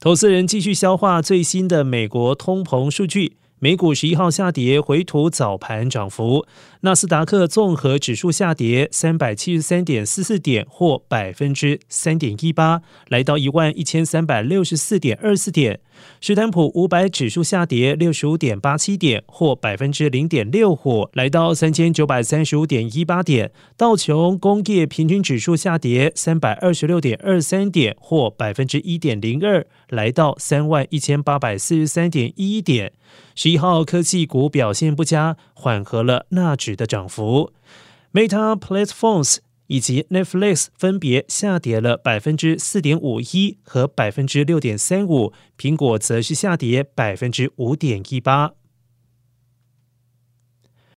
投资人继续消化最新的美国通膨数据。美股十一号下跌，回吐早盘涨幅。纳斯达克综合指数下跌三百七十三点四四点，或百分之三点一八，来到一万一千三百六十四点二四点。史坦普五百指数下跌六十五点八七点，或百分之零点六五，来到三千九百三十五点一八点。道琼工业平均指数下跌三百二十六点二三点，或百分之一点零二，来到三万一千八百四十三点一点。十一号科技股表现不佳，缓和了纳指的涨幅。Meta Platforms 以及 Netflix 分别下跌了百分之四点五一和百分之六点三五，苹果则是下跌百分之五点一八。